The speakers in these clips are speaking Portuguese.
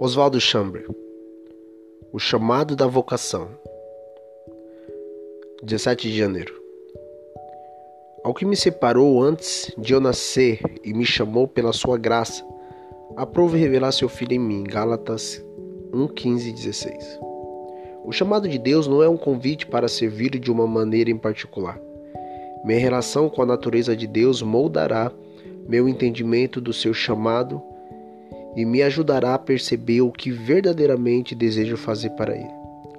Oswaldo Chamber O chamado da vocação 17 de janeiro Ao que me separou antes de eu nascer e me chamou pela sua graça, aprove revelar seu filho em mim. Gálatas 1, 15 e 16 O chamado de Deus não é um convite para servir de uma maneira em particular. Minha relação com a natureza de Deus moldará meu entendimento do seu chamado e me ajudará a perceber o que verdadeiramente desejo fazer para Ele.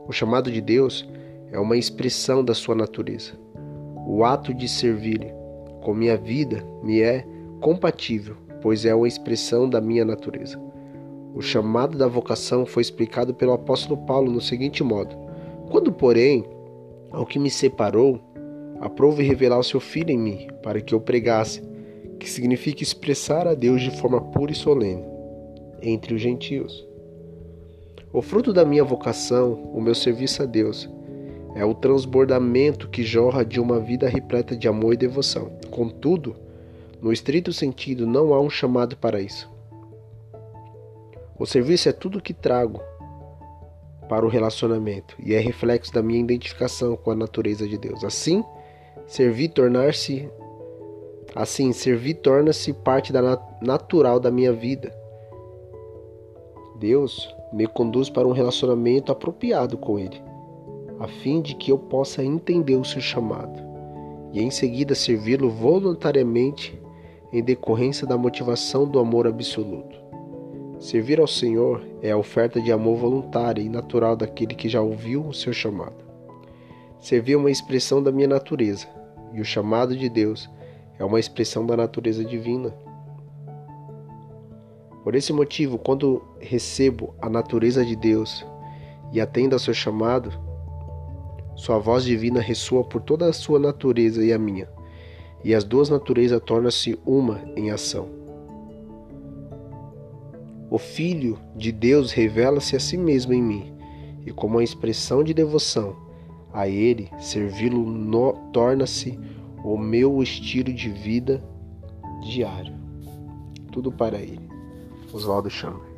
O chamado de Deus é uma expressão da sua natureza. O ato de servir com minha vida me é compatível, pois é uma expressão da minha natureza. O chamado da vocação foi explicado pelo apóstolo Paulo no seguinte modo: Quando, porém, ao que me separou, aprove revelar o seu filho em mim, para que eu pregasse, que significa expressar a Deus de forma pura e solene entre os gentios. O fruto da minha vocação, o meu serviço a Deus, é o transbordamento que jorra de uma vida repleta de amor e devoção. Contudo, no estrito sentido, não há um chamado para isso. O serviço é tudo que trago para o relacionamento e é reflexo da minha identificação com a natureza de Deus. Assim, servir tornar-se assim, servir torna-se parte da natural da minha vida Deus me conduz para um relacionamento apropriado com Ele, a fim de que eu possa entender o seu chamado e em seguida servi-lo voluntariamente em decorrência da motivação do amor absoluto. Servir ao Senhor é a oferta de amor voluntária e natural daquele que já ouviu o seu chamado. Servir é uma expressão da minha natureza, e o chamado de Deus é uma expressão da natureza divina. Por esse motivo, quando recebo a natureza de Deus e atendo ao seu chamado, sua voz divina ressoa por toda a sua natureza e a minha, e as duas naturezas tornam-se uma em ação. O Filho de Deus revela-se a si mesmo em mim, e como uma expressão de devoção a Ele, servi-lo torna-se o meu estilo de vida diário. Tudo para Ele. Oswaldo Chambre.